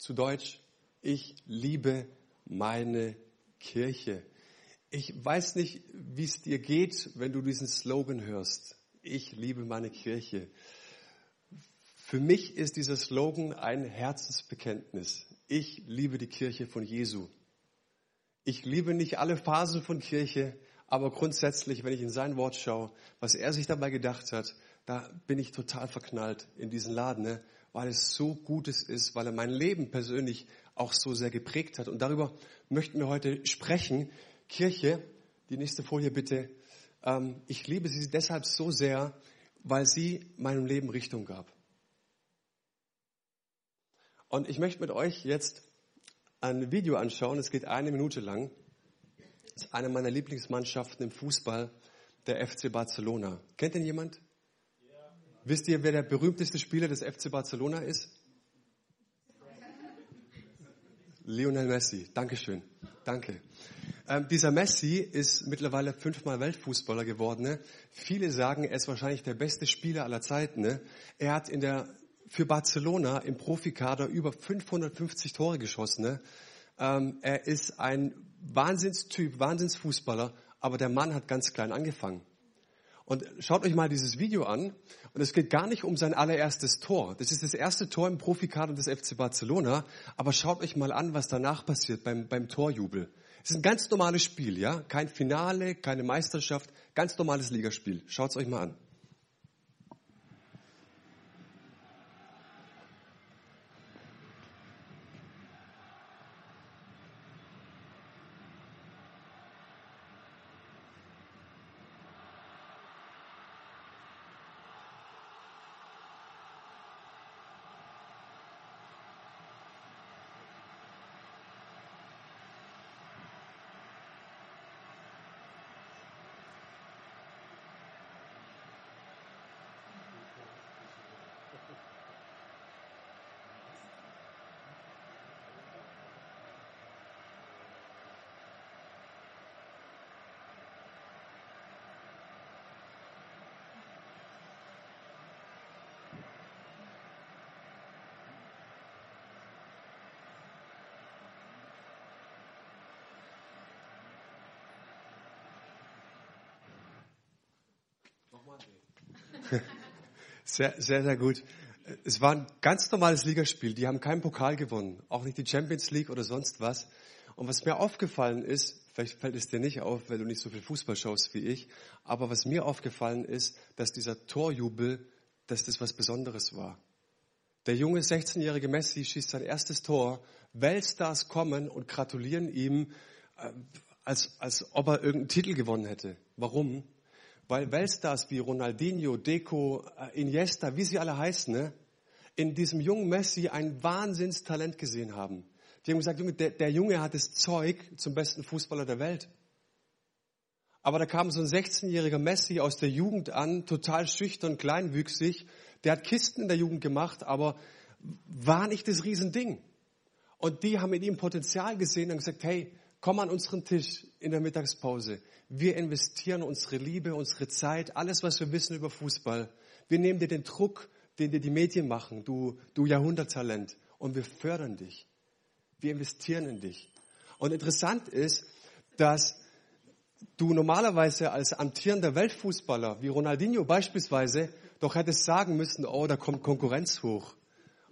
Zu Deutsch, ich liebe meine Kirche. Ich weiß nicht, wie es dir geht, wenn du diesen Slogan hörst. Ich liebe meine Kirche. Für mich ist dieser Slogan ein Herzensbekenntnis. Ich liebe die Kirche von Jesu. Ich liebe nicht alle Phasen von Kirche, aber grundsätzlich, wenn ich in sein Wort schaue, was er sich dabei gedacht hat, da bin ich total verknallt in diesen Laden, ne? Weil es so Gutes ist, weil er mein Leben persönlich auch so sehr geprägt hat. Und darüber möchten wir heute sprechen. Kirche, die nächste Folie bitte. Ähm, ich liebe sie deshalb so sehr, weil sie meinem Leben Richtung gab. Und ich möchte mit euch jetzt ein Video anschauen. Es geht eine Minute lang. Das ist eine meiner Lieblingsmannschaften im Fußball, der FC Barcelona. Kennt denn jemand? Wisst ihr, wer der berühmteste Spieler des FC Barcelona ist? Lionel Messi. Dankeschön. Danke. Ähm, dieser Messi ist mittlerweile fünfmal Weltfußballer geworden. Ne? Viele sagen, er ist wahrscheinlich der beste Spieler aller Zeiten. Ne? Er hat in der, für Barcelona im Profikader über 550 Tore geschossen. Ne? Ähm, er ist ein Wahnsinnstyp, Wahnsinnsfußballer, aber der Mann hat ganz klein angefangen. Und schaut euch mal dieses Video an. Und es geht gar nicht um sein allererstes Tor. Das ist das erste Tor im Profikader des FC Barcelona. Aber schaut euch mal an, was danach passiert beim, beim Torjubel. Es ist ein ganz normales Spiel, ja? Kein Finale, keine Meisterschaft, ganz normales Ligaspiel. Schaut es euch mal an. Sehr, sehr, sehr gut. Es war ein ganz normales Ligaspiel. Die haben keinen Pokal gewonnen. Auch nicht die Champions League oder sonst was. Und was mir aufgefallen ist, vielleicht fällt es dir nicht auf, weil du nicht so viel Fußball schaust wie ich, aber was mir aufgefallen ist, dass dieser Torjubel, dass das was Besonderes war. Der junge 16-jährige Messi schießt sein erstes Tor. Weltstars kommen und gratulieren ihm, äh, als, als ob er irgendeinen Titel gewonnen hätte. Warum? Weil Weltstars wie Ronaldinho, Deco, äh, Iniesta, wie sie alle heißen, ne, in diesem jungen Messi ein Wahnsinnstalent gesehen haben. Die haben gesagt, der, der Junge hat das Zeug zum besten Fußballer der Welt. Aber da kam so ein 16-jähriger Messi aus der Jugend an, total schüchtern, kleinwüchsig. Der hat Kisten in der Jugend gemacht, aber war nicht das Riesending. Und die haben in ihm Potenzial gesehen und gesagt, hey, komm an unseren Tisch in der Mittagspause. Wir investieren unsere Liebe, unsere Zeit, alles, was wir wissen über Fußball. Wir nehmen dir den Druck, den dir die Medien machen, du, du Jahrhunderttalent, und wir fördern dich. Wir investieren in dich. Und interessant ist, dass du normalerweise als amtierender Weltfußballer, wie Ronaldinho beispielsweise, doch hättest sagen müssen, oh, da kommt Konkurrenz hoch.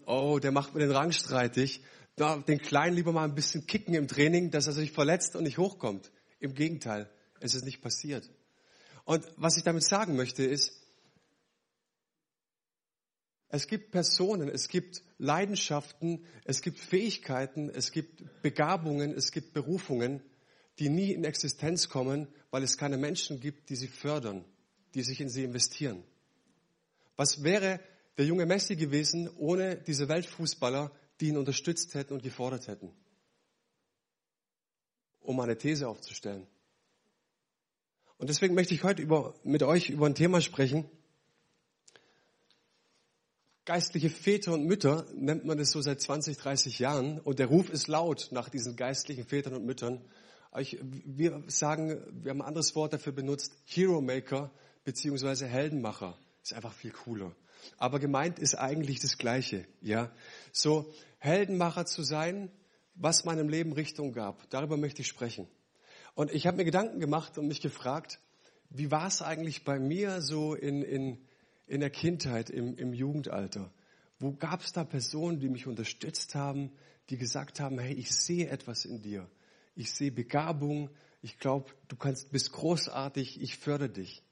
Oh, der macht mir den Rang streitig. Den Kleinen lieber mal ein bisschen kicken im Training, dass er sich verletzt und nicht hochkommt. Im Gegenteil. Es ist nicht passiert. Und was ich damit sagen möchte ist, es gibt Personen, es gibt Leidenschaften, es gibt Fähigkeiten, es gibt Begabungen, es gibt Berufungen, die nie in Existenz kommen, weil es keine Menschen gibt, die sie fördern, die sich in sie investieren. Was wäre der junge Messi gewesen ohne diese Weltfußballer, die ihn unterstützt hätten und gefordert hätten? Um eine These aufzustellen. Und deswegen möchte ich heute über, mit euch über ein Thema sprechen. Geistliche Väter und Mütter nennt man das so seit 20, 30 Jahren. Und der Ruf ist laut nach diesen geistlichen Vätern und Müttern. Ich, wir sagen, wir haben ein anderes Wort dafür benutzt, Hero Maker beziehungsweise Heldenmacher. Ist einfach viel cooler. Aber gemeint ist eigentlich das Gleiche, ja. So Heldenmacher zu sein, was meinem Leben Richtung gab. Darüber möchte ich sprechen. Und ich habe mir Gedanken gemacht und mich gefragt, wie war es eigentlich bei mir so in, in, in der Kindheit, im, im Jugendalter? Wo gab es da Personen, die mich unterstützt haben, die gesagt haben, hey, ich sehe etwas in dir. Ich sehe Begabung. Ich glaube, du kannst, bist großartig. Ich fördere dich.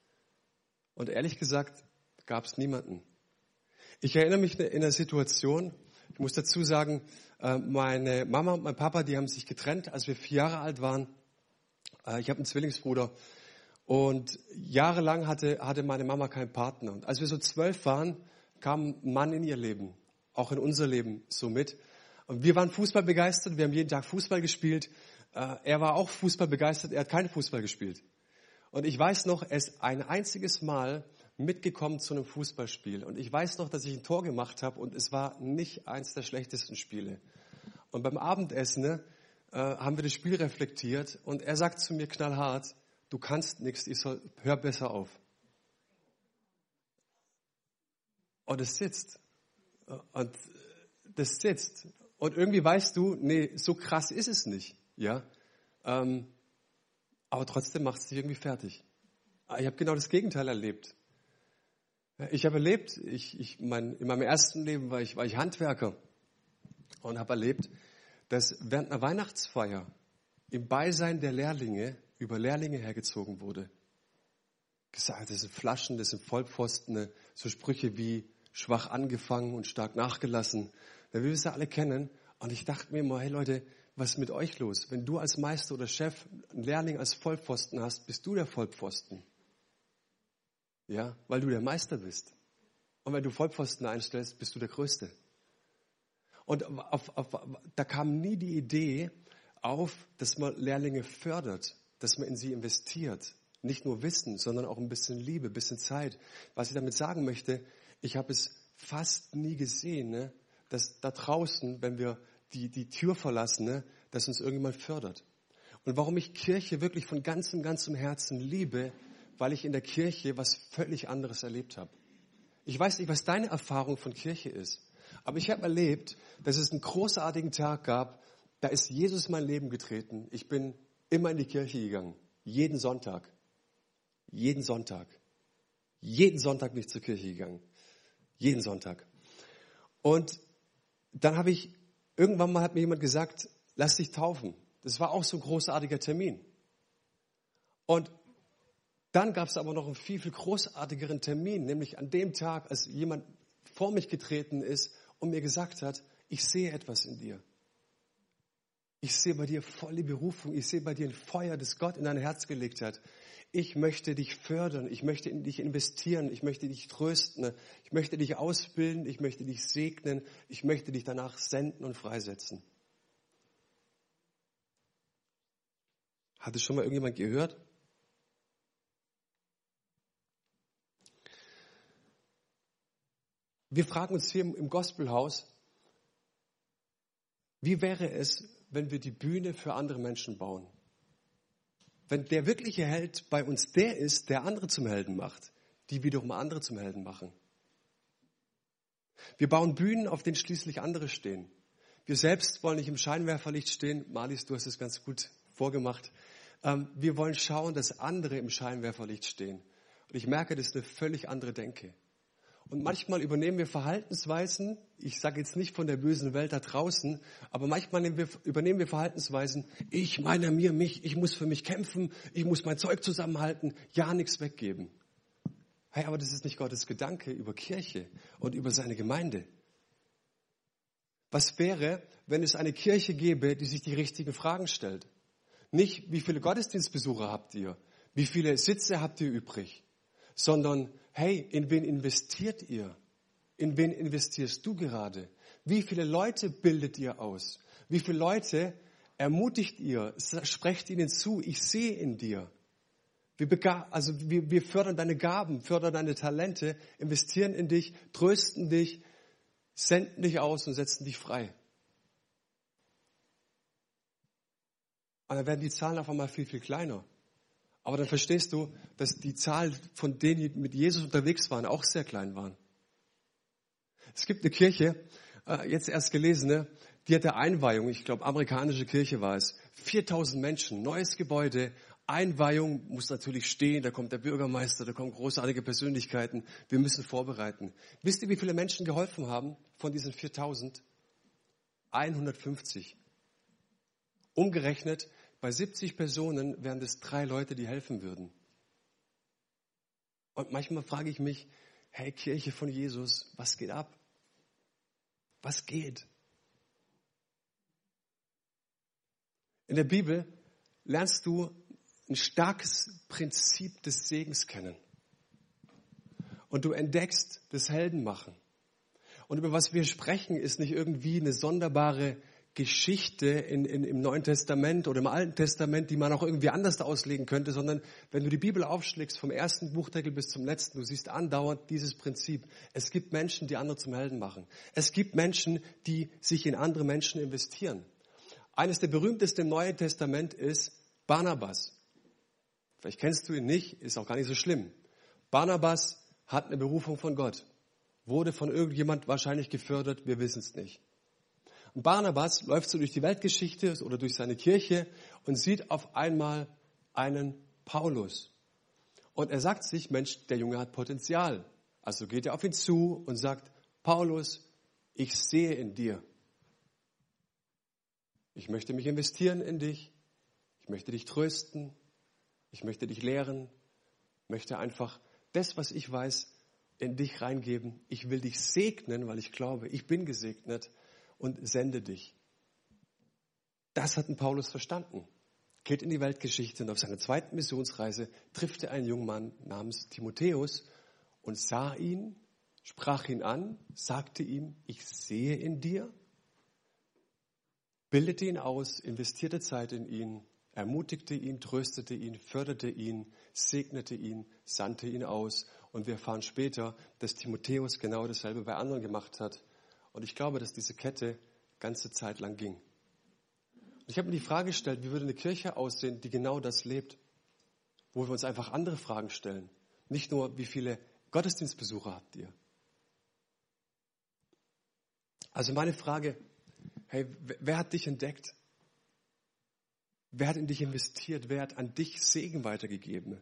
Und ehrlich gesagt, gab es niemanden. Ich erinnere mich in einer Situation, ich muss dazu sagen, äh, meine Mama und mein Papa, die haben sich getrennt, als wir vier Jahre alt waren. Äh, ich habe einen Zwillingsbruder. Und jahrelang hatte, hatte meine Mama keinen Partner. Und als wir so zwölf waren, kam ein Mann in ihr Leben, auch in unser Leben so mit. Und wir waren Fußball begeistert, wir haben jeden Tag Fußball gespielt. Äh, er war auch Fußball begeistert, er hat keinen Fußball gespielt. Und ich weiß noch, ist ein einziges Mal mitgekommen zu einem Fußballspiel. Und ich weiß noch, dass ich ein Tor gemacht habe und es war nicht eins der schlechtesten Spiele. Und beim Abendessen ne, äh, haben wir das Spiel reflektiert und er sagt zu mir knallhart, du kannst nichts, ich soll, hör besser auf. Und es sitzt. Und das sitzt. Und irgendwie weißt du, nee, so krass ist es nicht. Ja? Ähm, aber trotzdem macht es dich irgendwie fertig. Ich habe genau das Gegenteil erlebt. Ich habe erlebt, ich, ich, mein, in meinem ersten Leben war ich, war ich Handwerker und habe erlebt, dass während einer Weihnachtsfeier im Beisein der Lehrlinge über Lehrlinge hergezogen wurde. Gesagt, das sind Flaschen, das sind Vollpfosten, so Sprüche wie schwach angefangen und stark nachgelassen. Da wir es ja alle kennen. Und ich dachte mir immer, hey Leute, was ist mit euch los? Wenn du als Meister oder Chef einen Lehrling als Vollpfosten hast, bist du der Vollpfosten. Ja, weil du der Meister bist. Und wenn du Vollpfosten einstellst, bist du der Größte. Und auf, auf, da kam nie die Idee auf, dass man Lehrlinge fördert, dass man in sie investiert. Nicht nur Wissen, sondern auch ein bisschen Liebe, ein bisschen Zeit. Was ich damit sagen möchte, ich habe es fast nie gesehen, ne, dass da draußen, wenn wir die, die Tür verlassen, ne, dass uns irgendjemand fördert. Und warum ich Kirche wirklich von ganzem, ganzem Herzen liebe, weil ich in der Kirche was völlig anderes erlebt habe. Ich weiß nicht, was deine Erfahrung von Kirche ist, aber ich habe erlebt, dass es einen großartigen Tag gab, da ist Jesus mein Leben getreten. Ich bin immer in die Kirche gegangen, jeden Sonntag. Jeden Sonntag. Jeden Sonntag bin ich zur Kirche gegangen. Jeden Sonntag. Und dann habe ich, irgendwann mal hat mir jemand gesagt, lass dich taufen. Das war auch so ein großartiger Termin. Und dann gab es aber noch einen viel, viel großartigeren Termin, nämlich an dem Tag, als jemand vor mich getreten ist und mir gesagt hat, ich sehe etwas in dir. Ich sehe bei dir volle Berufung. Ich sehe bei dir ein Feuer, das Gott in dein Herz gelegt hat. Ich möchte dich fördern. Ich möchte in dich investieren. Ich möchte dich trösten. Ich möchte dich ausbilden. Ich möchte dich segnen. Ich möchte dich danach senden und freisetzen. Hat es schon mal irgendjemand gehört? Wir fragen uns hier im Gospelhaus, wie wäre es, wenn wir die Bühne für andere Menschen bauen? Wenn der wirkliche Held bei uns der ist, der andere zum Helden macht, die wiederum andere zum Helden machen. Wir bauen Bühnen, auf denen schließlich andere stehen. Wir selbst wollen nicht im Scheinwerferlicht stehen. Marlies, du hast es ganz gut vorgemacht. Ähm, wir wollen schauen, dass andere im Scheinwerferlicht stehen. Und ich merke, das ist eine völlig andere Denke. Und manchmal übernehmen wir Verhaltensweisen, ich sage jetzt nicht von der bösen Welt da draußen, aber manchmal übernehmen wir Verhaltensweisen, ich, meiner, mir, mich, ich muss für mich kämpfen, ich muss mein Zeug zusammenhalten, ja nichts weggeben. Hey, aber das ist nicht Gottes Gedanke über Kirche und über seine Gemeinde. Was wäre, wenn es eine Kirche gäbe, die sich die richtigen Fragen stellt? Nicht, wie viele Gottesdienstbesucher habt ihr? Wie viele Sitze habt ihr übrig? Sondern hey, in wen investiert ihr? In wen investierst du gerade? Wie viele Leute bildet ihr aus? Wie viele Leute ermutigt ihr? Sprecht ihnen zu, ich sehe in dir. Wir, also wir, wir fördern deine Gaben, fördern deine Talente, investieren in dich, trösten dich, senden dich aus und setzen dich frei. Und dann werden die Zahlen auf einmal viel, viel kleiner. Aber dann verstehst du, dass die Zahl von denen, die mit Jesus unterwegs waren, auch sehr klein waren. Es gibt eine Kirche, äh, jetzt erst gelesene, die hat der Einweihung, ich glaube amerikanische Kirche war es, 4000 Menschen, neues Gebäude, Einweihung muss natürlich stehen, da kommt der Bürgermeister, da kommen großartige Persönlichkeiten, wir müssen vorbereiten. Wisst ihr, wie viele Menschen geholfen haben von diesen 4000? 150. Umgerechnet, bei 70 Personen wären es drei Leute, die helfen würden. Und manchmal frage ich mich, hey Kirche von Jesus, was geht ab? Was geht? In der Bibel lernst du ein starkes Prinzip des Segens kennen. Und du entdeckst das Heldenmachen. Und über was wir sprechen, ist nicht irgendwie eine sonderbare Geschichte in, in, im Neuen Testament oder im Alten Testament, die man auch irgendwie anders auslegen könnte, sondern wenn du die Bibel aufschlägst, vom ersten Buchdeckel bis zum letzten, du siehst andauernd dieses Prinzip. Es gibt Menschen, die andere zum Helden machen. Es gibt Menschen, die sich in andere Menschen investieren. Eines der berühmtesten im Neuen Testament ist Barnabas. Vielleicht kennst du ihn nicht, ist auch gar nicht so schlimm. Barnabas hat eine Berufung von Gott, wurde von irgendjemand wahrscheinlich gefördert, wir wissen es nicht. Und Barnabas läuft so durch die Weltgeschichte oder durch seine Kirche und sieht auf einmal einen Paulus. Und er sagt sich, Mensch, der Junge hat Potenzial. Also geht er auf ihn zu und sagt, Paulus, ich sehe in dir. Ich möchte mich investieren in dich. Ich möchte dich trösten. Ich möchte dich lehren. Ich möchte einfach das, was ich weiß, in dich reingeben. Ich will dich segnen, weil ich glaube, ich bin gesegnet und sende dich. Das hat ein Paulus verstanden. Geht in die Weltgeschichte und auf seiner zweiten Missionsreise trifft er einen jungen Mann namens Timotheus und sah ihn, sprach ihn an, sagte ihm, ich sehe in dir, bildete ihn aus, investierte Zeit in ihn, ermutigte ihn, tröstete ihn, förderte ihn, segnete ihn, sandte ihn aus. Und wir erfahren später, dass Timotheus genau dasselbe bei anderen gemacht hat. Und ich glaube, dass diese Kette ganze Zeit lang ging. Und ich habe mir die Frage gestellt, wie würde eine Kirche aussehen, die genau das lebt? Wo wir uns einfach andere Fragen stellen. Nicht nur, wie viele Gottesdienstbesucher habt ihr? Also meine Frage, hey, wer hat dich entdeckt? Wer hat in dich investiert? Wer hat an dich Segen weitergegeben?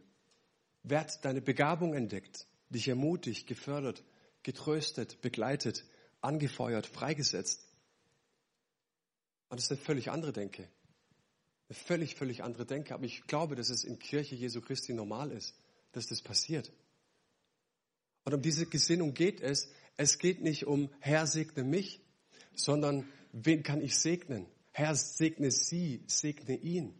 Wer hat deine Begabung entdeckt, dich ermutigt, gefördert, getröstet, begleitet? Angefeuert, freigesetzt. Und das ist eine völlig andere Denke. Eine völlig, völlig andere Denke. Aber ich glaube, dass es in Kirche Jesu Christi normal ist, dass das passiert. Und um diese Gesinnung geht es. Es geht nicht um Herr segne mich, sondern wen kann ich segnen? Herr segne sie, segne ihn.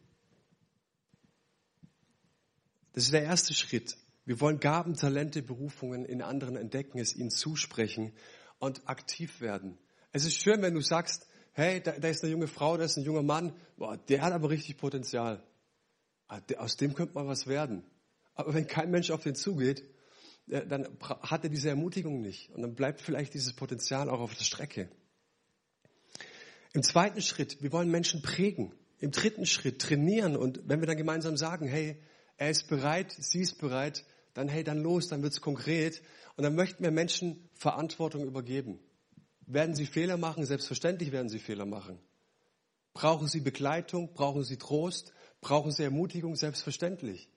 Das ist der erste Schritt. Wir wollen Gaben, Talente, Berufungen in anderen entdecken, es ihnen zusprechen und aktiv werden. Es ist schön, wenn du sagst, hey, da, da ist eine junge Frau, da ist ein junger Mann, boah, der hat aber richtig Potenzial. Ah, aus dem könnte mal was werden. Aber wenn kein Mensch auf den zugeht, äh, dann hat er diese Ermutigung nicht. Und dann bleibt vielleicht dieses Potenzial auch auf der Strecke. Im zweiten Schritt, wir wollen Menschen prägen. Im dritten Schritt trainieren. Und wenn wir dann gemeinsam sagen, hey, er ist bereit, sie ist bereit, dann hey, dann los, dann wird's konkret. Und dann möchten wir Menschen Verantwortung übergeben. Werden sie Fehler machen? Selbstverständlich werden sie Fehler machen. Brauchen sie Begleitung? Brauchen sie Trost? Brauchen sie Ermutigung? Selbstverständlich.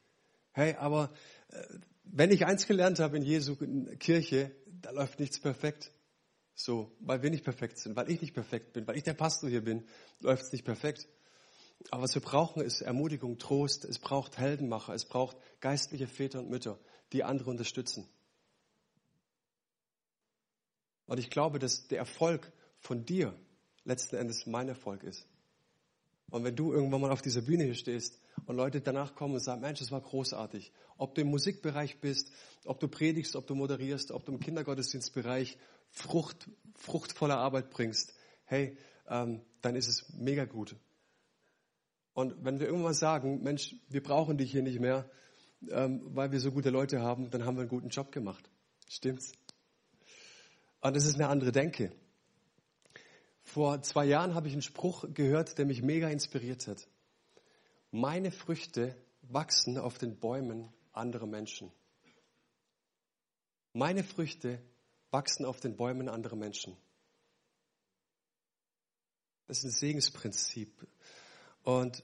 Hey, aber äh, wenn ich eins gelernt habe in Jesu Kirche, da läuft nichts perfekt. So, weil wir nicht perfekt sind, weil ich nicht perfekt bin, weil ich der Pastor hier bin, läuft es nicht perfekt. Aber was wir brauchen, ist Ermutigung, Trost. Es braucht Heldenmacher. Es braucht geistliche Väter und Mütter, die andere unterstützen. Und ich glaube, dass der Erfolg von dir letzten Endes mein Erfolg ist. Und wenn du irgendwann mal auf dieser Bühne hier stehst und Leute danach kommen und sagen, Mensch, das war großartig. Ob du im Musikbereich bist, ob du predigst, ob du moderierst, ob du im Kindergottesdienstbereich Frucht, fruchtvolle Arbeit bringst, hey, ähm, dann ist es mega gut. Und wenn wir irgendwann sagen, Mensch, wir brauchen dich hier nicht mehr, ähm, weil wir so gute Leute haben, dann haben wir einen guten Job gemacht. Stimmt's? Und das ist eine andere Denke. Vor zwei Jahren habe ich einen Spruch gehört, der mich mega inspiriert hat. Meine Früchte wachsen auf den Bäumen anderer Menschen. Meine Früchte wachsen auf den Bäumen andere Menschen. Das ist ein Segensprinzip. Und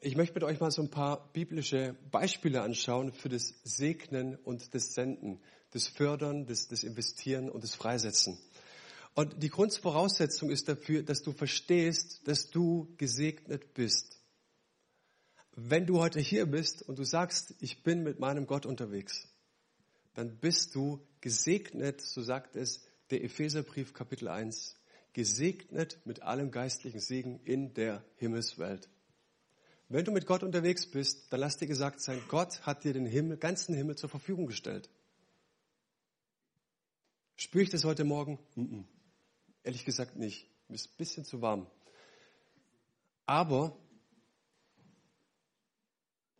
ich möchte mit euch mal so ein paar biblische Beispiele anschauen für das Segnen und das Senden, das Fördern, das, das Investieren und das Freisetzen. Und die Grundvoraussetzung ist dafür, dass du verstehst, dass du gesegnet bist. Wenn du heute hier bist und du sagst, ich bin mit meinem Gott unterwegs, dann bist du gesegnet, so sagt es der Epheserbrief Kapitel 1, gesegnet mit allem geistlichen Segen in der Himmelswelt. Wenn du mit Gott unterwegs bist, dann lass dir gesagt sein, Gott hat dir den Himmel, ganzen Himmel zur Verfügung gestellt. Spüre ich das heute Morgen? -mm. Ehrlich gesagt nicht. Mir ist ein bisschen zu warm. Aber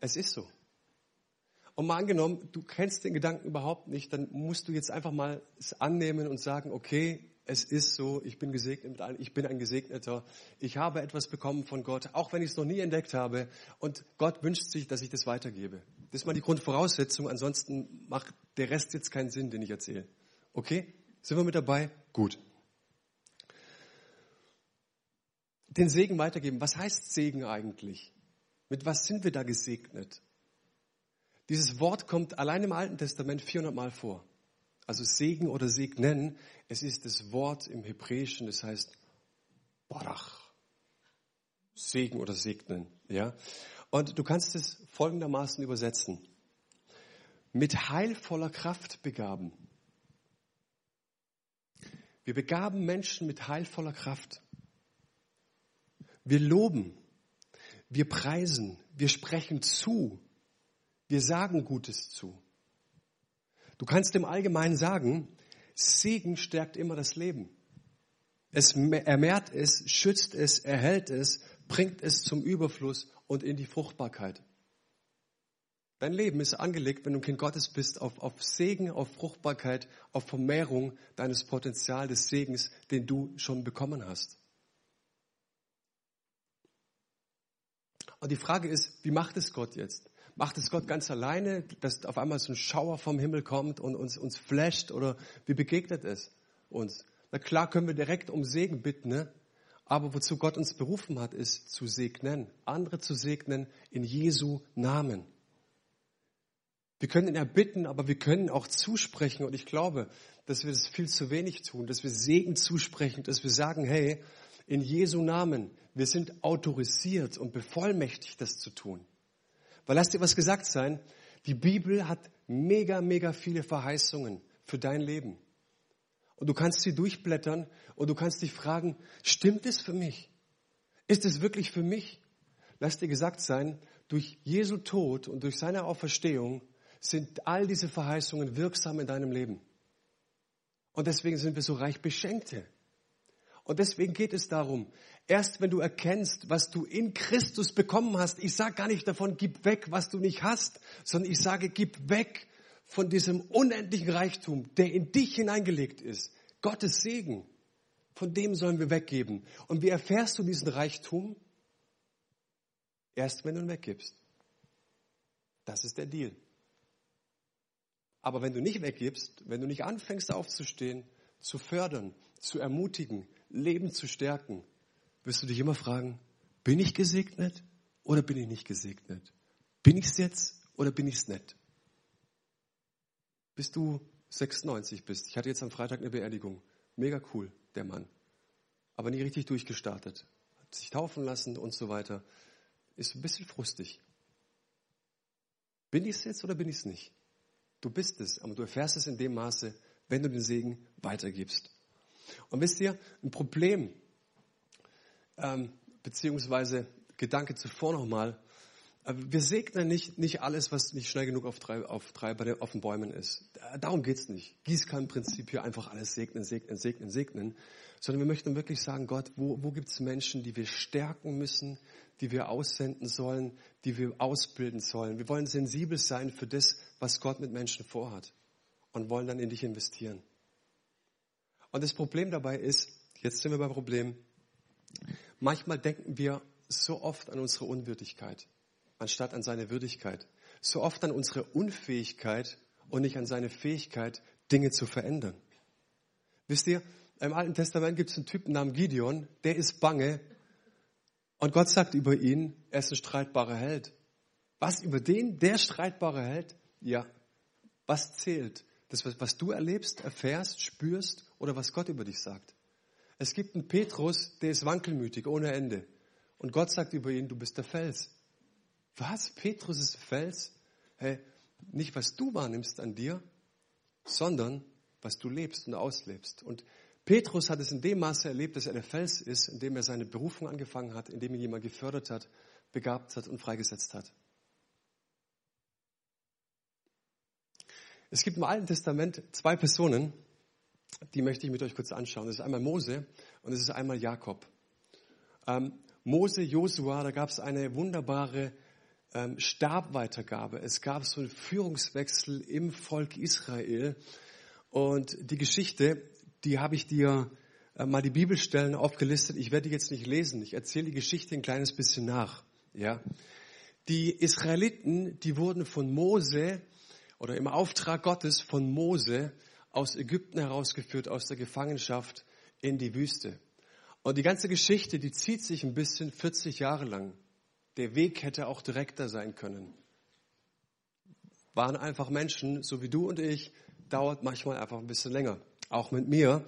es ist so. Und mal angenommen, du kennst den Gedanken überhaupt nicht, dann musst du jetzt einfach mal es annehmen und sagen, okay, es ist so, ich bin gesegnet, ich bin ein Gesegneter, ich habe etwas bekommen von Gott, auch wenn ich es noch nie entdeckt habe. Und Gott wünscht sich, dass ich das weitergebe. Das ist mal die Grundvoraussetzung, ansonsten macht der Rest jetzt keinen Sinn, den ich erzähle. Okay? Sind wir mit dabei? Gut. Den Segen weitergeben. Was heißt Segen eigentlich? Mit was sind wir da gesegnet? Dieses Wort kommt allein im Alten Testament 400 Mal vor. Also Segen oder Segnen, es ist das Wort im Hebräischen, das heißt Barach. Segen oder segnen, ja. Und du kannst es folgendermaßen übersetzen. Mit heilvoller Kraft begaben. Wir begaben Menschen mit heilvoller Kraft. Wir loben, wir preisen, wir sprechen zu, wir sagen Gutes zu. Du kannst im Allgemeinen sagen, Segen stärkt immer das Leben. Es ermehrt es, schützt es, erhält es, bringt es zum Überfluss und in die Fruchtbarkeit. Dein Leben ist angelegt, wenn du ein Kind Gottes bist, auf, auf Segen, auf Fruchtbarkeit, auf Vermehrung deines Potenzials des Segens, den du schon bekommen hast. Und die Frage ist, wie macht es Gott jetzt? Macht es Gott ganz alleine, dass auf einmal so ein Schauer vom Himmel kommt und uns, uns flasht? Oder wie begegnet es uns? Na klar können wir direkt um Segen bitten, ne? aber wozu Gott uns berufen hat, ist zu segnen, andere zu segnen in Jesu Namen. Wir können ihn erbitten, aber wir können auch zusprechen. Und ich glaube, dass wir das viel zu wenig tun, dass wir Segen zusprechen, dass wir sagen, hey, in Jesu Namen. Wir sind autorisiert und bevollmächtigt, das zu tun. Weil lass dir was gesagt sein, die Bibel hat mega, mega viele Verheißungen für dein Leben. Und du kannst sie durchblättern und du kannst dich fragen, stimmt es für mich? Ist es wirklich für mich? Lass dir gesagt sein, durch Jesu Tod und durch seine Auferstehung sind all diese Verheißungen wirksam in deinem Leben. Und deswegen sind wir so reich Beschenkte. Und deswegen geht es darum, erst wenn du erkennst, was du in Christus bekommen hast, ich sage gar nicht davon, gib weg, was du nicht hast, sondern ich sage, gib weg von diesem unendlichen Reichtum, der in dich hineingelegt ist. Gottes Segen, von dem sollen wir weggeben. Und wie erfährst du diesen Reichtum? Erst wenn du ihn weggibst. Das ist der Deal. Aber wenn du nicht weggibst, wenn du nicht anfängst aufzustehen, zu fördern, zu ermutigen, Leben zu stärken, wirst du dich immer fragen, bin ich gesegnet oder bin ich nicht gesegnet? Bin ich es jetzt oder bin ich es nicht? Bis du 96 bist. Ich hatte jetzt am Freitag eine Beerdigung. Mega cool, der Mann. Aber nie richtig durchgestartet. Hat sich taufen lassen und so weiter. Ist ein bisschen frustig. Bin ich es jetzt oder bin ich es nicht? Du bist es, aber du erfährst es in dem Maße, wenn du den Segen weitergibst. Und wisst ihr, ein Problem, ähm, beziehungsweise Gedanke zuvor nochmal, äh, wir segnen nicht, nicht alles, was nicht schnell genug auf, drei, auf, drei, auf den Bäumen ist. Darum geht's nicht. Gießkannenprinzip hier einfach alles segnen, segnen, segnen, segnen. Sondern wir möchten wirklich sagen, Gott, wo, wo gibt's Menschen, die wir stärken müssen, die wir aussenden sollen, die wir ausbilden sollen. Wir wollen sensibel sein für das, was Gott mit Menschen vorhat und wollen dann in dich investieren. Und das Problem dabei ist, jetzt sind wir beim Problem, manchmal denken wir so oft an unsere Unwürdigkeit, anstatt an seine Würdigkeit. So oft an unsere Unfähigkeit und nicht an seine Fähigkeit, Dinge zu verändern. Wisst ihr, im Alten Testament gibt es einen Typen namens Gideon, der ist bange. Und Gott sagt über ihn, er ist ein streitbarer Held. Was über den, der streitbare Held? Ja. Was zählt? Das, was du erlebst, erfährst, spürst oder was Gott über dich sagt. Es gibt einen Petrus, der ist wankelmütig ohne Ende. Und Gott sagt über ihn, du bist der Fels. Was? Petrus ist Fels? Hey, nicht was du wahrnimmst an dir, sondern was du lebst und auslebst. Und Petrus hat es in dem Maße erlebt, dass er der Fels ist, indem er seine Berufung angefangen hat, indem ihn jemand gefördert hat, begabt hat und freigesetzt hat. Es gibt im Alten Testament zwei Personen, die möchte ich mit euch kurz anschauen. Das ist einmal Mose und es ist einmal Jakob. Ähm, Mose, Josua, da gab es eine wunderbare ähm, Stabweitergabe. Es gab so einen Führungswechsel im Volk Israel. Und die Geschichte, die habe ich dir äh, mal die Bibelstellen aufgelistet. Ich werde die jetzt nicht lesen. Ich erzähle die Geschichte ein kleines bisschen nach. Ja. Die Israeliten, die wurden von Mose oder im Auftrag Gottes von Mose aus Ägypten herausgeführt, aus der Gefangenschaft in die Wüste. Und die ganze Geschichte, die zieht sich ein bisschen 40 Jahre lang. Der Weg hätte auch direkter sein können. Waren einfach Menschen, so wie du und ich, dauert manchmal einfach ein bisschen länger. Auch mit mir.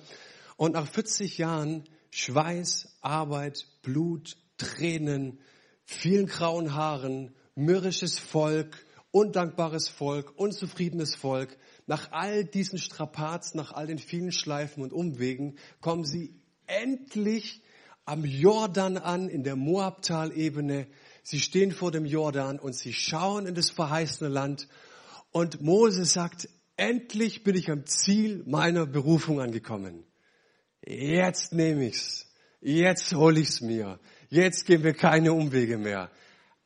Und nach 40 Jahren Schweiß, Arbeit, Blut, Tränen, vielen grauen Haaren, mürrisches Volk, undankbares Volk, unzufriedenes Volk, nach all diesen Strapazen, nach all den vielen Schleifen und Umwegen, kommen sie endlich am Jordan an, in der Moabtalebene, Sie stehen vor dem Jordan und sie schauen in das verheißene Land. Und Mose sagt, endlich bin ich am Ziel meiner Berufung angekommen. Jetzt nehme ich's. Jetzt hol ich's mir. Jetzt gehen wir keine Umwege mehr.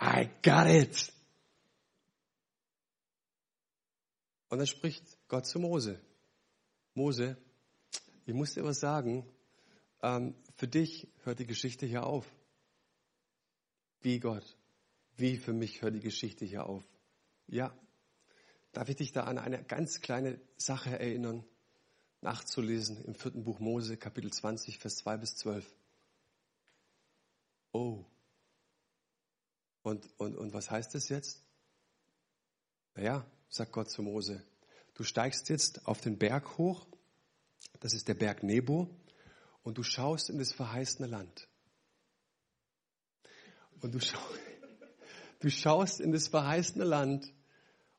I got it. Und dann spricht Gott zu Mose. Mose, ich muss dir was sagen. Ähm, für dich hört die Geschichte hier auf. Wie Gott? Wie für mich hört die Geschichte hier auf? Ja, darf ich dich da an eine ganz kleine Sache erinnern, nachzulesen im vierten Buch Mose, Kapitel 20, Vers 2 bis 12. Oh. Und, und, und was heißt das jetzt? Naja, sagt Gott zu Mose, du steigst jetzt auf den Berg hoch, das ist der Berg Nebo, und du schaust in das verheißene Land. Und du, schau, du schaust in das verheißene Land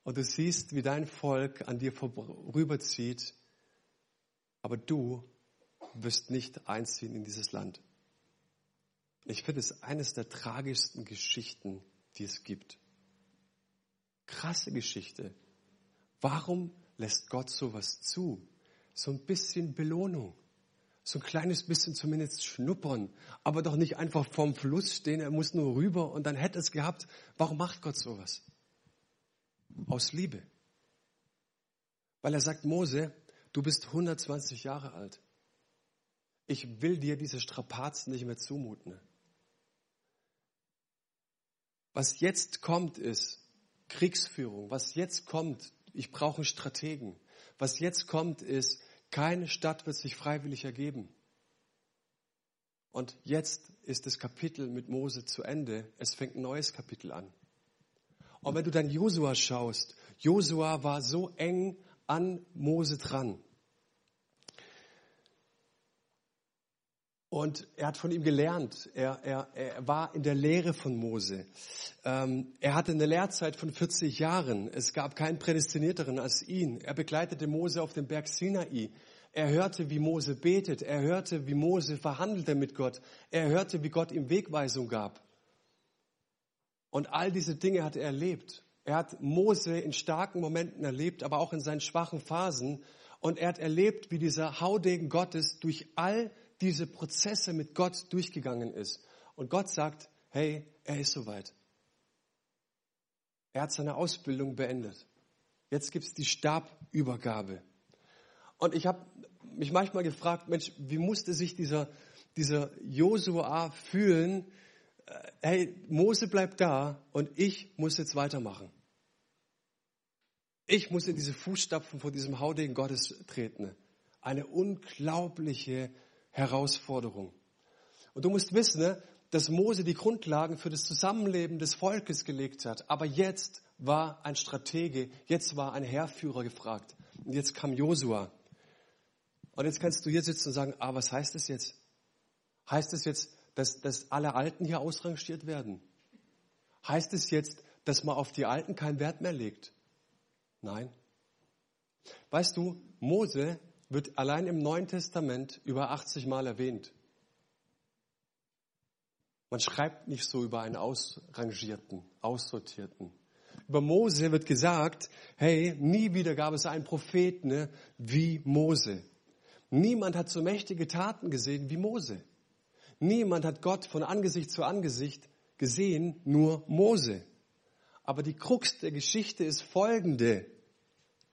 und du siehst, wie dein Volk an dir vorüberzieht, aber du wirst nicht einziehen in dieses Land. Ich finde es eines der tragischsten Geschichten, die es gibt. Krasse Geschichte. Warum lässt Gott sowas zu? So ein bisschen Belohnung so ein kleines bisschen zumindest schnuppern, aber doch nicht einfach vorm Fluss stehen, er muss nur rüber und dann hätte es gehabt. Warum macht Gott sowas? Aus Liebe. Weil er sagt, Mose, du bist 120 Jahre alt. Ich will dir diese Strapazen nicht mehr zumuten. Was jetzt kommt, ist Kriegsführung. Was jetzt kommt, ich brauche einen Strategen. Was jetzt kommt, ist, keine Stadt wird sich freiwillig ergeben. Und jetzt ist das Kapitel mit Mose zu Ende. Es fängt ein neues Kapitel an. Und wenn du dann Josua schaust, Josua war so eng an Mose dran. Und er hat von ihm gelernt. Er, er, er war in der Lehre von Mose. Ähm, er hatte eine Lehrzeit von 40 Jahren. Es gab keinen prädestinierteren als ihn. Er begleitete Mose auf dem Berg Sinai. Er hörte, wie Mose betet. Er hörte, wie Mose verhandelte mit Gott. Er hörte, wie Gott ihm Wegweisung gab. Und all diese Dinge hat er erlebt. Er hat Mose in starken Momenten erlebt, aber auch in seinen schwachen Phasen. Und er hat erlebt, wie dieser Haudegen Gottes durch all diese Prozesse mit Gott durchgegangen ist. Und Gott sagt, hey, er ist soweit. Er hat seine Ausbildung beendet. Jetzt gibt es die Stabübergabe. Und ich habe mich manchmal gefragt, Mensch, wie musste sich dieser, dieser Josua fühlen? Äh, hey, Mose bleibt da und ich muss jetzt weitermachen. Ich muss in diese Fußstapfen vor diesem Haudegen Gottes treten. Eine unglaubliche Herausforderung. Und du musst wissen, ne, dass Mose die Grundlagen für das Zusammenleben des Volkes gelegt hat. Aber jetzt war ein Stratege, jetzt war ein Herrführer gefragt. Und jetzt kam Josua. Und jetzt kannst du hier sitzen und sagen, ah, was heißt das jetzt? Heißt es das jetzt, dass, dass alle Alten hier ausrangiert werden? Heißt es das jetzt, dass man auf die Alten keinen Wert mehr legt? Nein. Weißt du, Mose wird allein im Neuen Testament über 80 Mal erwähnt. Man schreibt nicht so über einen Ausrangierten, Aussortierten. Über Mose wird gesagt, hey, nie wieder gab es einen Propheten ne, wie Mose. Niemand hat so mächtige Taten gesehen wie Mose. Niemand hat Gott von Angesicht zu Angesicht gesehen, nur Mose. Aber die Krux der Geschichte ist folgende.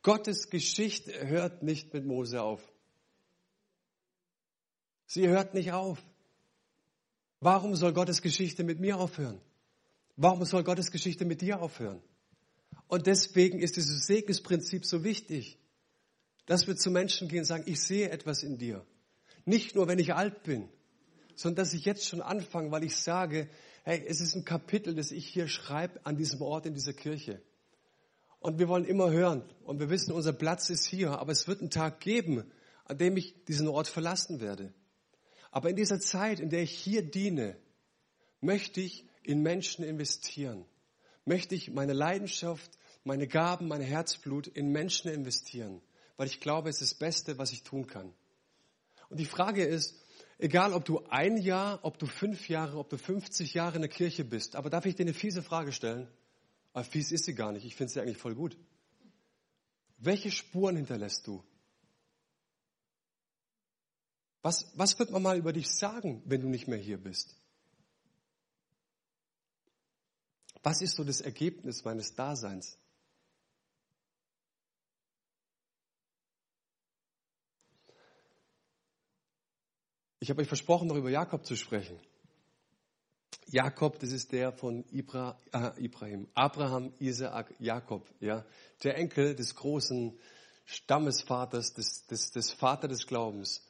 Gottes Geschichte hört nicht mit Mose auf. Sie hört nicht auf. Warum soll Gottes Geschichte mit mir aufhören? Warum soll Gottes Geschichte mit dir aufhören? Und deswegen ist dieses Segnisprinzip so wichtig, dass wir zu Menschen gehen und sagen, ich sehe etwas in dir. Nicht nur, wenn ich alt bin, sondern dass ich jetzt schon anfange, weil ich sage, hey, es ist ein Kapitel, das ich hier schreibe an diesem Ort in dieser Kirche. Und wir wollen immer hören und wir wissen, unser Platz ist hier, aber es wird einen Tag geben, an dem ich diesen Ort verlassen werde. Aber in dieser Zeit, in der ich hier diene, möchte ich in Menschen investieren. Möchte ich meine Leidenschaft, meine Gaben, mein Herzblut in Menschen investieren, weil ich glaube, es ist das Beste, was ich tun kann. Und die Frage ist, egal ob du ein Jahr, ob du fünf Jahre, ob du 50 Jahre in der Kirche bist, aber darf ich dir eine fiese Frage stellen? Aber fies ist sie gar nicht, ich finde sie eigentlich voll gut. Welche Spuren hinterlässt du? Was, was wird man mal über dich sagen, wenn du nicht mehr hier bist? Was ist so das Ergebnis meines Daseins? Ich habe euch versprochen, noch über Jakob zu sprechen. Jakob, das ist der von Ibra, äh, Ibrahim, Abraham, Isaak, Jakob, ja, der Enkel des großen Stammesvaters, des, des, des Vater des Glaubens.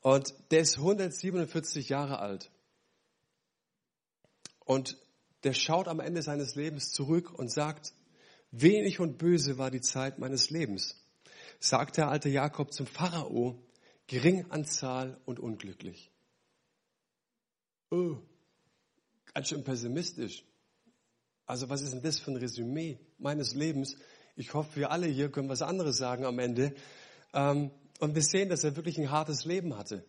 Und der ist 147 Jahre alt. Und der schaut am Ende seines Lebens zurück und sagt, wenig und böse war die Zeit meines Lebens. Sagt der alte Jakob zum Pharao, gering an Zahl und unglücklich. Oh, ganz schön pessimistisch. Also was ist denn das für ein Resümee meines Lebens? Ich hoffe, wir alle hier können was anderes sagen am Ende. Ähm, und wir sehen, dass er wirklich ein hartes Leben hatte.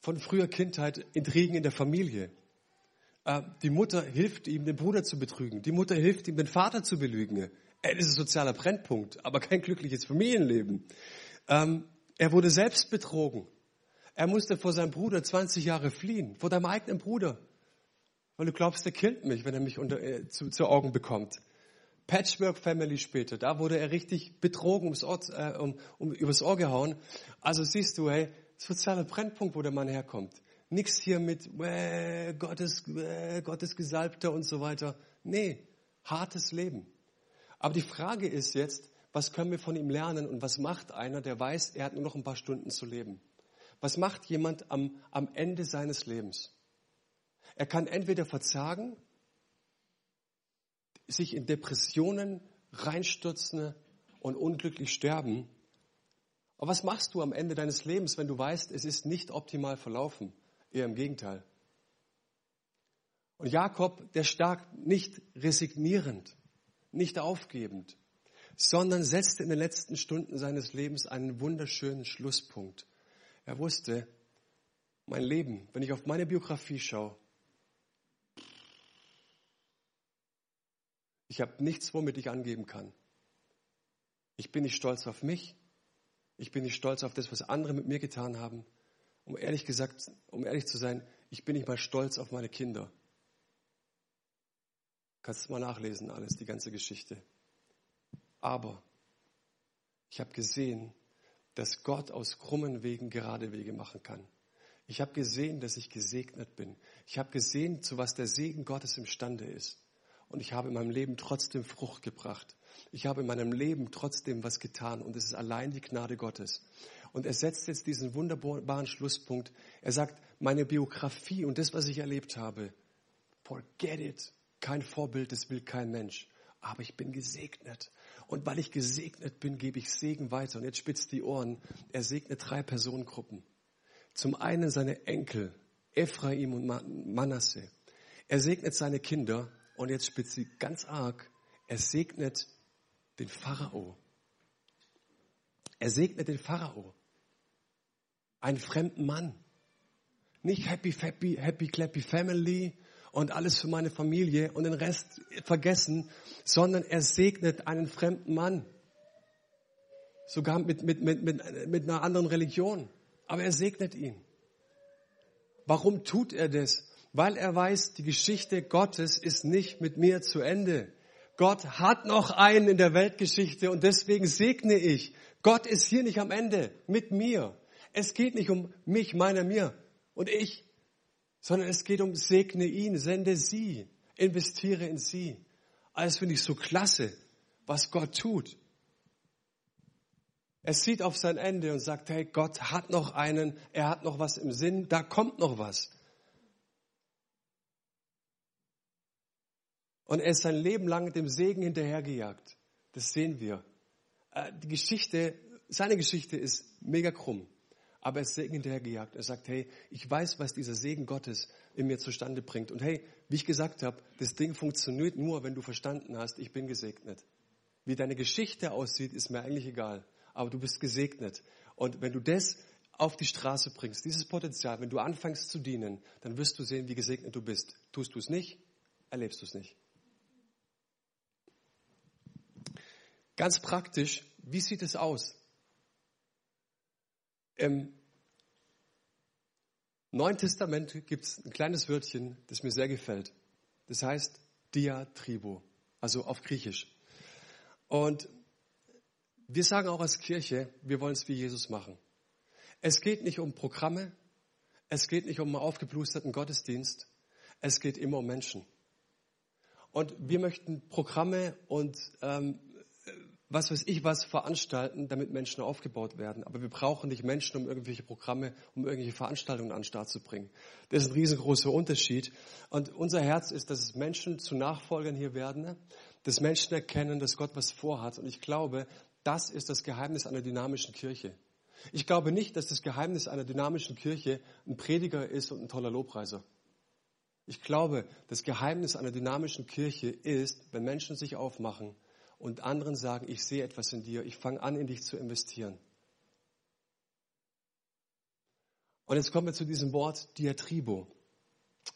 Von früher Kindheit Intrigen in der Familie. Äh, die Mutter hilft ihm, den Bruder zu betrügen. Die Mutter hilft ihm, den Vater zu belügen. Er ist ein sozialer Brennpunkt, aber kein glückliches Familienleben. Ähm, er wurde selbst betrogen. Er musste vor seinem Bruder 20 Jahre fliehen, vor deinem eigenen Bruder. Weil du glaubst, der killt mich, wenn er mich unter, äh, zu, zu Augen bekommt. Patchwork Family später. Da wurde er richtig betrogen, ums Ohr, äh, um, um, übers Ohr gehauen. Also siehst du, hey, sozialer Brennpunkt, wo der Mann herkommt. Nix hier mit äh, Gottes, äh, Gottes Gesalbter und so weiter. Nee, hartes Leben. Aber die Frage ist jetzt, was können wir von ihm lernen und was macht einer, der weiß, er hat nur noch ein paar Stunden zu leben? Was macht jemand am, am Ende seines Lebens? Er kann entweder verzagen sich in Depressionen reinstürzen und unglücklich sterben. Aber was machst du am Ende deines Lebens, wenn du weißt, es ist nicht optimal verlaufen? Eher im Gegenteil. Und Jakob, der stark nicht resignierend, nicht aufgebend, sondern setzte in den letzten Stunden seines Lebens einen wunderschönen Schlusspunkt. Er wusste, mein Leben, wenn ich auf meine Biografie schaue, Ich habe nichts, womit ich angeben kann. Ich bin nicht stolz auf mich. Ich bin nicht stolz auf das, was andere mit mir getan haben. Um ehrlich gesagt, um ehrlich zu sein, ich bin nicht mal stolz auf meine Kinder. Kannst du mal nachlesen, alles, die ganze Geschichte. Aber ich habe gesehen, dass Gott aus krummen Wegen gerade Wege machen kann. Ich habe gesehen, dass ich gesegnet bin. Ich habe gesehen, zu was der Segen Gottes imstande ist. Und ich habe in meinem Leben trotzdem Frucht gebracht. Ich habe in meinem Leben trotzdem was getan und es ist allein die Gnade Gottes. Und er setzt jetzt diesen wunderbaren Schlusspunkt. Er sagt, meine Biografie und das, was ich erlebt habe, forget it. Kein Vorbild, das will kein Mensch. Aber ich bin gesegnet. Und weil ich gesegnet bin, gebe ich Segen weiter. Und jetzt spitzt die Ohren. Er segnet drei Personengruppen. Zum einen seine Enkel, Ephraim und Manasse. Er segnet seine Kinder. Und jetzt spitzt sie ganz arg. Er segnet den Pharao. Er segnet den Pharao. Einen fremden Mann. Nicht happy, happy, happy, clappy family und alles für meine Familie und den Rest vergessen, sondern er segnet einen fremden Mann. Sogar mit, mit, mit, mit, mit einer anderen Religion. Aber er segnet ihn. Warum tut er das? Weil er weiß, die Geschichte Gottes ist nicht mit mir zu Ende. Gott hat noch einen in der Weltgeschichte und deswegen segne ich. Gott ist hier nicht am Ende mit mir. Es geht nicht um mich, meiner, mir und ich, sondern es geht um segne ihn, sende sie, investiere in sie. Alles finde ich so klasse, was Gott tut. Er sieht auf sein Ende und sagt, hey, Gott hat noch einen, er hat noch was im Sinn, da kommt noch was. Und er ist sein Leben lang dem Segen hinterhergejagt. Das sehen wir. Äh, die Geschichte, seine Geschichte ist mega krumm. Aber er ist Segen hinterhergejagt. Er sagt, hey, ich weiß, was dieser Segen Gottes in mir zustande bringt. Und hey, wie ich gesagt habe, das Ding funktioniert nur, wenn du verstanden hast, ich bin gesegnet. Wie deine Geschichte aussieht, ist mir eigentlich egal. Aber du bist gesegnet. Und wenn du das auf die Straße bringst, dieses Potenzial, wenn du anfängst zu dienen, dann wirst du sehen, wie gesegnet du bist. Tust du es nicht, erlebst du es nicht. Ganz praktisch, wie sieht es aus? Im Neuen Testament gibt es ein kleines Wörtchen, das mir sehr gefällt. Das heißt Diatribo, also auf Griechisch. Und wir sagen auch als Kirche, wir wollen es wie Jesus machen. Es geht nicht um Programme, es geht nicht um einen aufgeblusterten Gottesdienst, es geht immer um Menschen. Und wir möchten Programme und ähm, was weiß ich was veranstalten, damit Menschen aufgebaut werden. Aber wir brauchen nicht Menschen, um irgendwelche Programme, um irgendwelche Veranstaltungen an den Start zu bringen. Das ist ein riesengroßer Unterschied. Und unser Herz ist, dass es Menschen zu Nachfolgern hier werden, dass Menschen erkennen, dass Gott was vorhat. Und ich glaube, das ist das Geheimnis einer dynamischen Kirche. Ich glaube nicht, dass das Geheimnis einer dynamischen Kirche ein Prediger ist und ein toller Lobpreiser. Ich glaube, das Geheimnis einer dynamischen Kirche ist, wenn Menschen sich aufmachen und anderen sagen, ich sehe etwas in dir, ich fange an, in dich zu investieren. Und jetzt kommen wir zu diesem Wort Diatribo.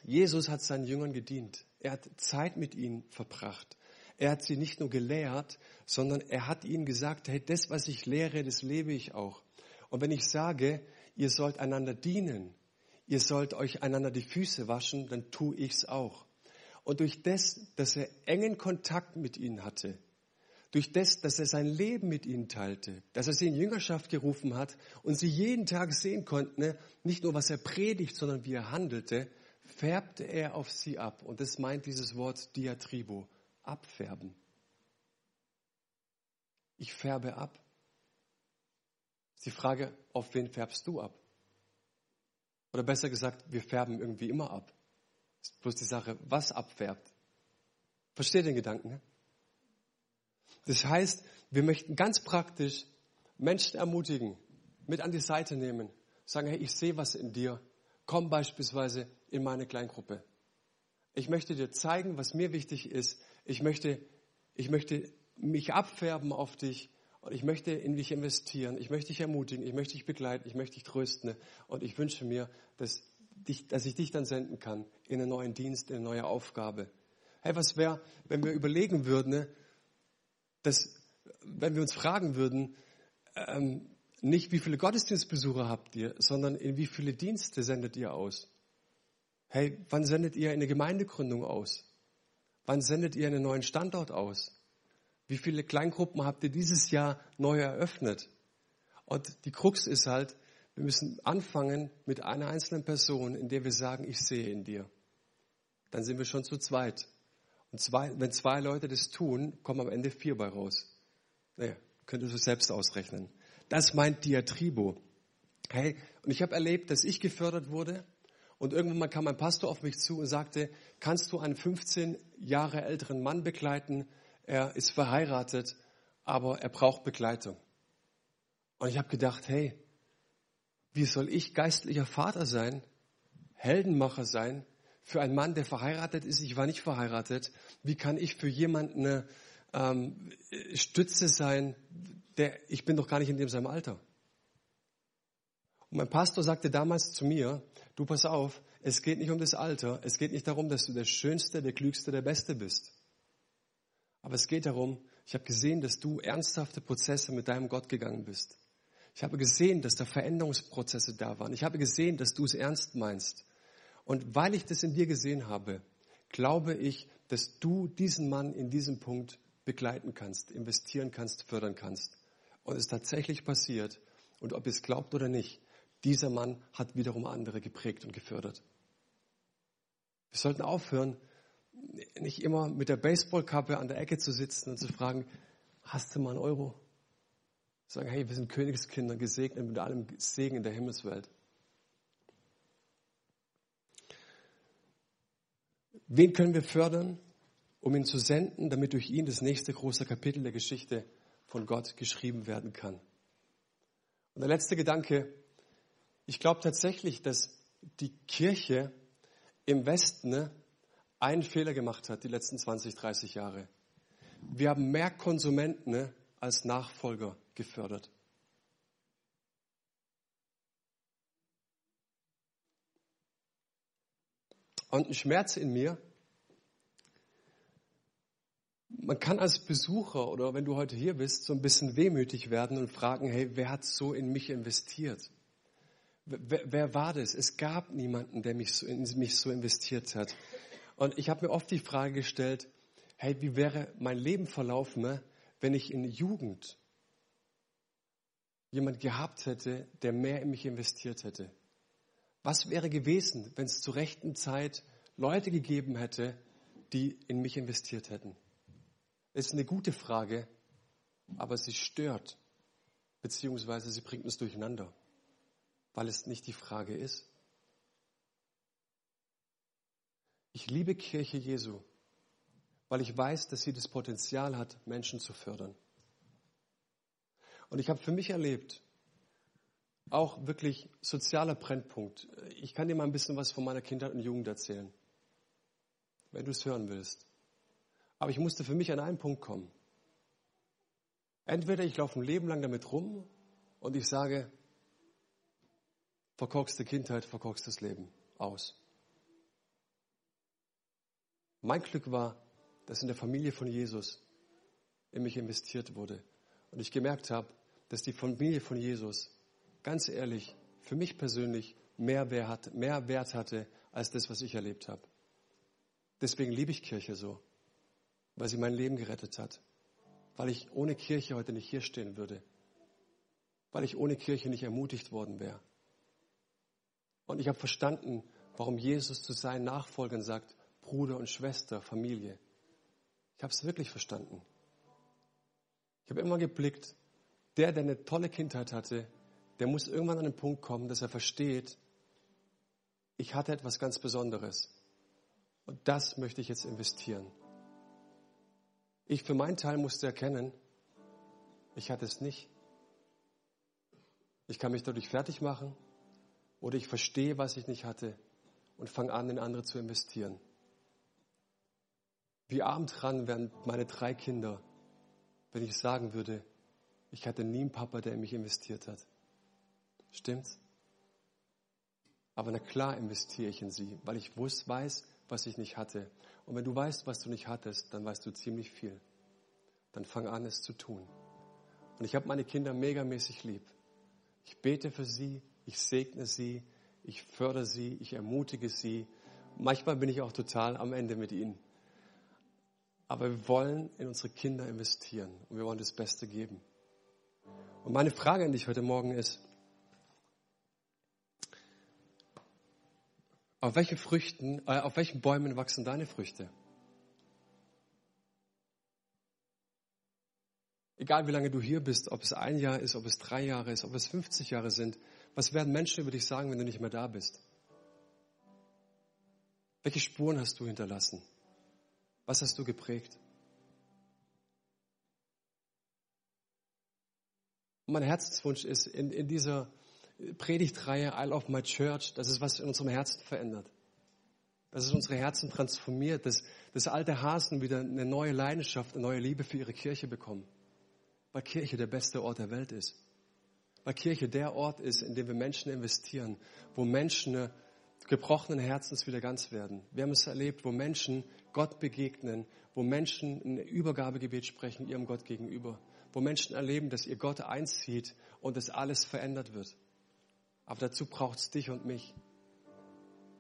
Jesus hat seinen Jüngern gedient. Er hat Zeit mit ihnen verbracht. Er hat sie nicht nur gelehrt, sondern er hat ihnen gesagt, hey, das, was ich lehre, das lebe ich auch. Und wenn ich sage, ihr sollt einander dienen, ihr sollt euch einander die Füße waschen, dann tue ich's auch. Und durch das, dass er engen Kontakt mit ihnen hatte, durch das, dass er sein Leben mit ihnen teilte, dass er sie in Jüngerschaft gerufen hat und sie jeden Tag sehen konnten, ne, nicht nur was er predigt, sondern wie er handelte, färbte er auf sie ab. Und das meint dieses Wort Diatribo, abfärben. Ich färbe ab. Ist die Frage, auf wen färbst du ab? Oder besser gesagt, wir färben irgendwie immer ab. Ist bloß die Sache, was abfärbt. Versteht den Gedanken? Ne? Das heißt, wir möchten ganz praktisch Menschen ermutigen, mit an die Seite nehmen, sagen, hey, ich sehe was in dir. Komm beispielsweise in meine Kleingruppe. Ich möchte dir zeigen, was mir wichtig ist. Ich möchte, ich möchte mich abfärben auf dich und ich möchte in dich investieren. Ich möchte dich ermutigen. Ich möchte dich begleiten. Ich möchte dich trösten. Und ich wünsche mir, dass, dich, dass ich dich dann senden kann in einen neuen Dienst, in eine neue Aufgabe. Hey, was wäre, wenn wir überlegen würden, ne, dass, wenn wir uns fragen würden, ähm, nicht wie viele Gottesdienstbesucher habt ihr, sondern in wie viele Dienste sendet ihr aus? Hey, wann sendet ihr eine Gemeindegründung aus? Wann sendet ihr einen neuen Standort aus? Wie viele Kleingruppen habt ihr dieses Jahr neu eröffnet? Und die Krux ist halt, wir müssen anfangen mit einer einzelnen Person, in der wir sagen, ich sehe in dir. Dann sind wir schon zu zweit. Und zwei, wenn zwei Leute das tun, kommen am Ende vier bei raus. Naja, könnt ihr das selbst ausrechnen. Das meint Diatribo. Hey, und ich habe erlebt, dass ich gefördert wurde und irgendwann mal kam ein Pastor auf mich zu und sagte, kannst du einen 15 Jahre älteren Mann begleiten? Er ist verheiratet, aber er braucht Begleitung. Und ich habe gedacht, hey, wie soll ich geistlicher Vater sein, Heldenmacher sein, für einen Mann, der verheiratet ist? Ich war nicht verheiratet. Wie kann ich für jemanden eine ähm, Stütze sein, der, ich bin doch gar nicht in dem seinem Alter? Und mein Pastor sagte damals zu mir, du pass auf, es geht nicht um das Alter, es geht nicht darum, dass du der Schönste, der Klügste, der Beste bist. Aber es geht darum, ich habe gesehen, dass du ernsthafte Prozesse mit deinem Gott gegangen bist. Ich habe gesehen, dass da Veränderungsprozesse da waren. Ich habe gesehen, dass du es ernst meinst. Und weil ich das in dir gesehen habe, glaube ich, dass du diesen Mann in diesem Punkt begleiten kannst, investieren kannst, fördern kannst. Und es ist tatsächlich passiert. Und ob ihr es glaubt oder nicht, dieser Mann hat wiederum andere geprägt und gefördert. Wir sollten aufhören, nicht immer mit der Baseballkappe an der Ecke zu sitzen und zu fragen, hast du mal einen Euro? Sagen, hey, wir sind Königskinder, gesegnet mit allem Segen in der Himmelswelt. Wen können wir fördern, um ihn zu senden, damit durch ihn das nächste große Kapitel der Geschichte von Gott geschrieben werden kann? Und der letzte Gedanke, ich glaube tatsächlich, dass die Kirche im Westen ne, einen Fehler gemacht hat die letzten 20, 30 Jahre. Wir haben mehr Konsumenten ne, als Nachfolger gefördert. Und ein Schmerz in mir, man kann als Besucher oder wenn du heute hier bist, so ein bisschen wehmütig werden und fragen, hey, wer hat so in mich investiert? Wer, wer war das? Es gab niemanden, der mich so, in mich so investiert hat. Und ich habe mir oft die Frage gestellt, hey, wie wäre mein Leben verlaufen, wenn ich in Jugend jemand gehabt hätte, der mehr in mich investiert hätte? Was wäre gewesen, wenn es zur rechten Zeit Leute gegeben hätte, die in mich investiert hätten? Das ist eine gute Frage, aber sie stört, beziehungsweise sie bringt uns durcheinander weil es nicht die Frage ist. Ich liebe Kirche Jesu, weil ich weiß, dass sie das Potenzial hat, Menschen zu fördern. Und ich habe für mich erlebt, auch wirklich sozialer Brennpunkt. Ich kann dir mal ein bisschen was von meiner Kindheit und Jugend erzählen, wenn du es hören willst. Aber ich musste für mich an einen Punkt kommen. Entweder ich laufe ein Leben lang damit rum und ich sage, verkorkste Kindheit, verkorkstes Leben aus. Mein Glück war, dass in der Familie von Jesus in mich investiert wurde und ich gemerkt habe, dass die Familie von Jesus ganz ehrlich für mich persönlich mehr Wert, mehr Wert hatte als das, was ich erlebt habe. Deswegen liebe ich Kirche so, weil sie mein Leben gerettet hat, weil ich ohne Kirche heute nicht hier stehen würde, weil ich ohne Kirche nicht ermutigt worden wäre. Und ich habe verstanden, warum Jesus zu seinen Nachfolgern sagt, Bruder und Schwester, Familie. Ich habe es wirklich verstanden. Ich habe immer geblickt, der, der eine tolle Kindheit hatte, der muss irgendwann an den Punkt kommen, dass er versteht, ich hatte etwas ganz Besonderes. Und das möchte ich jetzt investieren. Ich für meinen Teil musste erkennen, ich hatte es nicht. Ich kann mich dadurch fertig machen. Oder ich verstehe, was ich nicht hatte und fange an, in andere zu investieren. Wie arm dran wären meine drei Kinder, wenn ich sagen würde, ich hatte nie einen Papa, der in mich investiert hat. Stimmt's? Aber na klar investiere ich in sie, weil ich wusste, weiß, was ich nicht hatte. Und wenn du weißt, was du nicht hattest, dann weißt du ziemlich viel. Dann fang an, es zu tun. Und ich habe meine Kinder megamäßig lieb. Ich bete für sie, ich segne sie, ich fördere sie, ich ermutige sie. Manchmal bin ich auch total am Ende mit ihnen. Aber wir wollen in unsere Kinder investieren und wir wollen das Beste geben. Und meine Frage an dich heute Morgen ist, auf welche Früchten, äh, auf welchen Bäumen wachsen deine Früchte? Egal wie lange du hier bist, ob es ein Jahr ist, ob es drei Jahre ist, ob es 50 Jahre sind, was werden Menschen über dich sagen, wenn du nicht mehr da bist? Welche Spuren hast du hinterlassen? Was hast du geprägt? Und mein Herzenswunsch ist, in, in dieser Predigtreihe Isle of My Church, dass es was in unserem Herzen verändert. Dass es unsere Herzen transformiert, dass, dass alte Hasen wieder eine neue Leidenschaft, eine neue Liebe für ihre Kirche bekommen. Weil Kirche der beste Ort der Welt ist. Weil Kirche der Ort ist, in dem wir Menschen investieren, wo Menschen gebrochenen Herzens wieder ganz werden. Wir haben es erlebt, wo Menschen Gott begegnen, wo Menschen ein Übergabegebet sprechen ihrem Gott gegenüber, wo Menschen erleben, dass ihr Gott einzieht und dass alles verändert wird. Aber dazu braucht es dich und mich.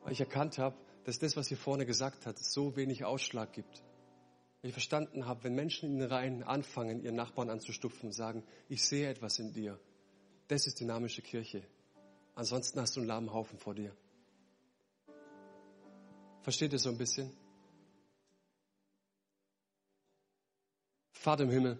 Weil ich erkannt habe, dass das, was hier vorne gesagt hat, so wenig Ausschlag gibt. Weil ich verstanden habe, wenn Menschen in den Reihen anfangen, ihren Nachbarn anzustupfen und sagen, ich sehe etwas in dir, das ist dynamische Kirche. Ansonsten hast du einen lahmen Haufen vor dir. Versteht ihr so ein bisschen? Vater im Himmel,